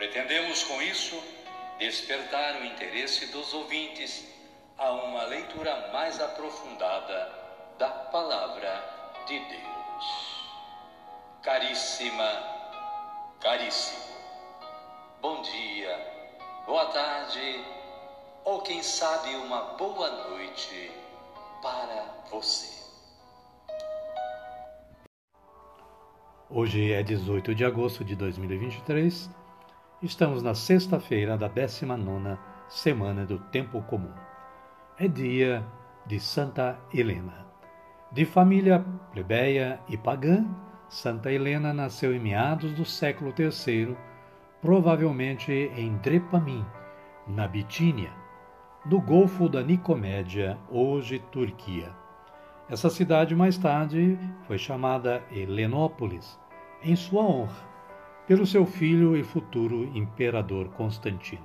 Pretendemos com isso despertar o interesse dos ouvintes a uma leitura mais aprofundada da Palavra de Deus. Caríssima, caríssimo, bom dia, boa tarde ou quem sabe uma boa noite para você. Hoje é 18 de agosto de 2023 Estamos na sexta-feira da 19 semana do Tempo Comum. É dia de Santa Helena. De família plebeia e pagã, Santa Helena nasceu em meados do século III, provavelmente em Drepamim, na Bitínia, no Golfo da Nicomédia, hoje Turquia. Essa cidade mais tarde foi chamada Helenópolis, em sua honra pelo seu filho e futuro imperador Constantino.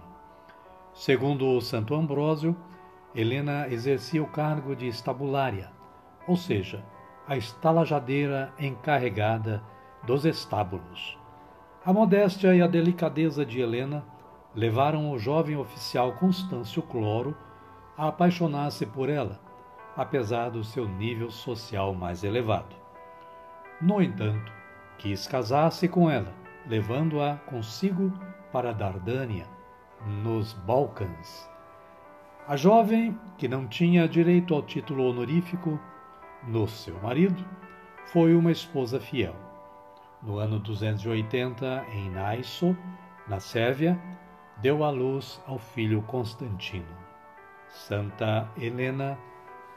Segundo Santo Ambrósio, Helena exercia o cargo de estabulária, ou seja, a estalajadeira encarregada dos estábulos. A modéstia e a delicadeza de Helena levaram o jovem oficial Constâncio Cloro a apaixonar-se por ela, apesar do seu nível social mais elevado. No entanto, quis casar-se com ela levando-a consigo para Dardânia, nos Balcãs. A jovem, que não tinha direito ao título honorífico no seu marido, foi uma esposa fiel. No ano 280, em Naiso, na Sérvia, deu à luz ao filho Constantino. Santa Helena,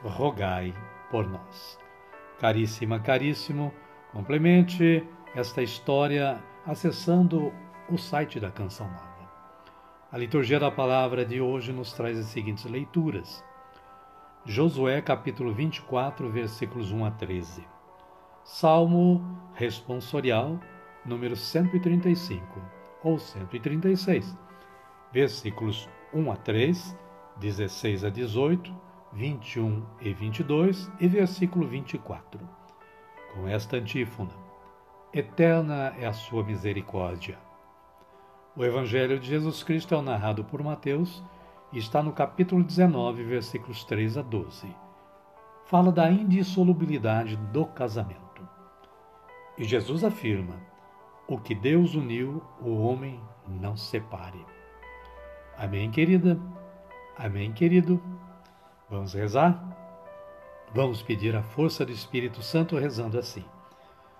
rogai por nós. Caríssima, caríssimo, complemente esta história acessando o site da Canção Nova. A liturgia da palavra de hoje nos traz as seguintes leituras. Josué capítulo 24, versículos 1 a 13. Salmo responsorial número 135 ou 136, versículos 1 a 3, 16 a 18, 21 e 22 e versículo 24. Com esta antífona: Eterna é a sua misericórdia. O Evangelho de Jesus Cristo é narrado por Mateus e está no capítulo 19, versículos 3 a 12. Fala da indissolubilidade do casamento. E Jesus afirma: O que Deus uniu, o homem não separe. Amém, querida? Amém, querido? Vamos rezar? Vamos pedir a força do Espírito Santo rezando assim.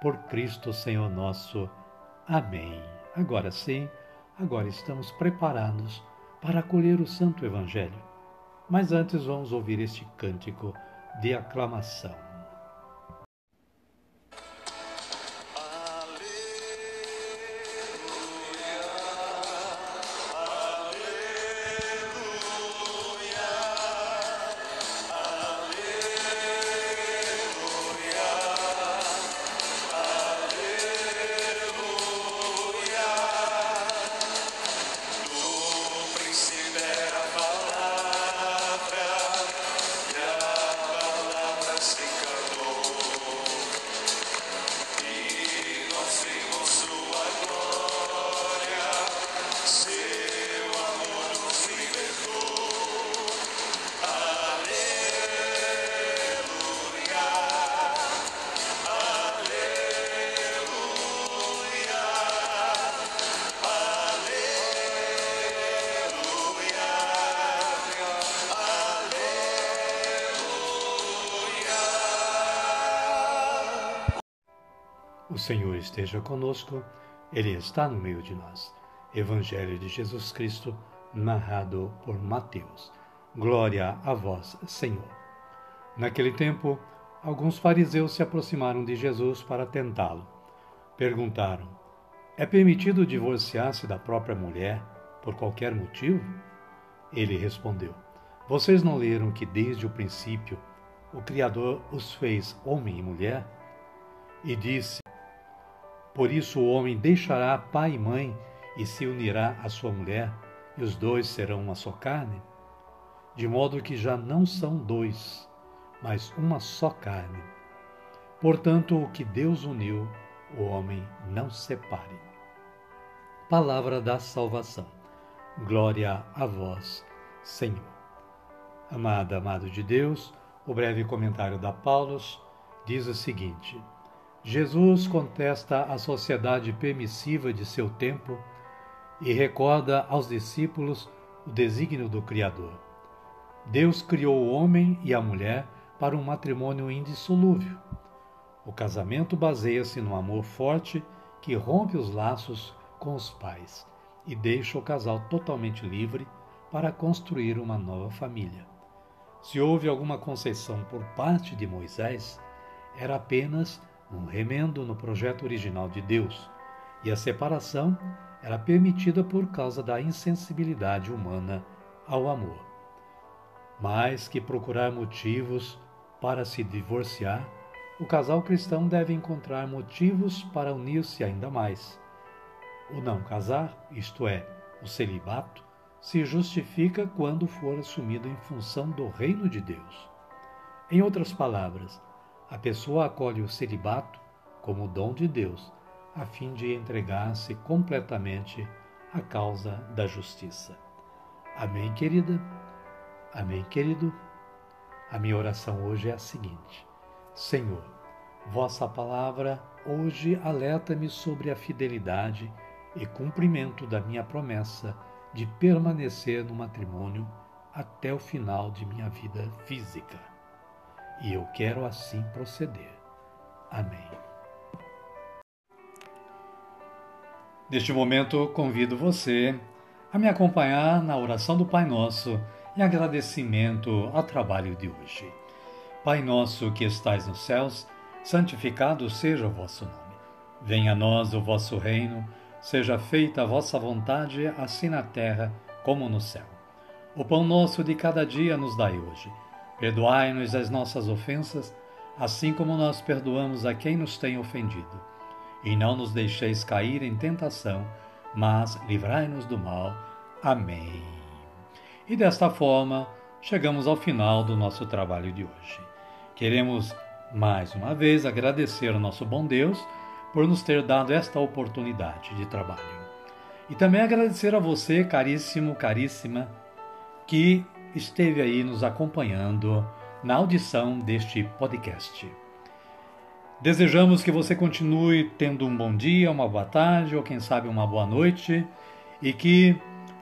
por Cristo Senhor nosso. Amém. Agora sim, agora estamos preparados para acolher o Santo Evangelho. Mas antes vamos ouvir este cântico de aclamação. O Senhor esteja conosco, Ele está no meio de nós. Evangelho de Jesus Cristo, narrado por Mateus. Glória a vós, Senhor. Naquele tempo, alguns fariseus se aproximaram de Jesus para tentá-lo. Perguntaram: É permitido divorciar-se da própria mulher por qualquer motivo? Ele respondeu: Vocês não leram que desde o princípio o Criador os fez homem e mulher? E disse: por isso o homem deixará pai e mãe e se unirá à sua mulher, e os dois serão uma só carne, de modo que já não são dois, mas uma só carne. Portanto, o que Deus uniu, o homem não separe. Palavra da salvação. Glória a vós, Senhor. Amada, amado de Deus, o breve comentário da Paulus diz o seguinte: Jesus contesta a sociedade permissiva de seu tempo e recorda aos discípulos o desígnio do Criador. Deus criou o homem e a mulher para um matrimônio indissolúvel. O casamento baseia-se no amor forte que rompe os laços com os pais e deixa o casal totalmente livre para construir uma nova família. Se houve alguma concessão por parte de Moisés, era apenas um remendo no projeto original de Deus, e a separação era permitida por causa da insensibilidade humana ao amor. Mais que procurar motivos para se divorciar, o casal cristão deve encontrar motivos para unir-se ainda mais. O não casar, isto é, o celibato, se justifica quando for assumido em função do reino de Deus. Em outras palavras, a pessoa acolhe o celibato como dom de Deus, a fim de entregar-se completamente à causa da justiça. Amém, querida? Amém, querido? A minha oração hoje é a seguinte: Senhor, vossa palavra hoje alerta-me sobre a fidelidade e cumprimento da minha promessa de permanecer no matrimônio até o final de minha vida física e eu quero assim proceder. Amém. Neste momento, convido você a me acompanhar na oração do Pai Nosso em agradecimento ao trabalho de hoje. Pai nosso que estais nos céus, santificado seja o vosso nome. Venha a nós o vosso reino, seja feita a vossa vontade, assim na terra como no céu. O pão nosso de cada dia nos dai hoje Perdoai-nos as nossas ofensas, assim como nós perdoamos a quem nos tem ofendido. E não nos deixeis cair em tentação, mas livrai-nos do mal. Amém. E desta forma, chegamos ao final do nosso trabalho de hoje. Queremos mais uma vez agradecer ao nosso bom Deus por nos ter dado esta oportunidade de trabalho. E também agradecer a você, caríssimo, caríssima, que esteve aí nos acompanhando na audição deste podcast. Desejamos que você continue tendo um bom dia, uma boa tarde ou quem sabe uma boa noite e que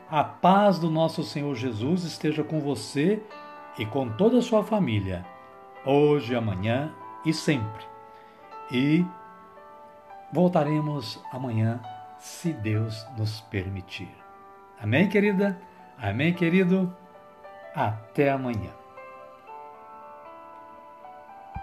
a paz do nosso Senhor Jesus esteja com você e com toda a sua família, hoje, amanhã e sempre. E voltaremos amanhã, se Deus nos permitir. Amém, querida? Amém, querido? Até amanhã.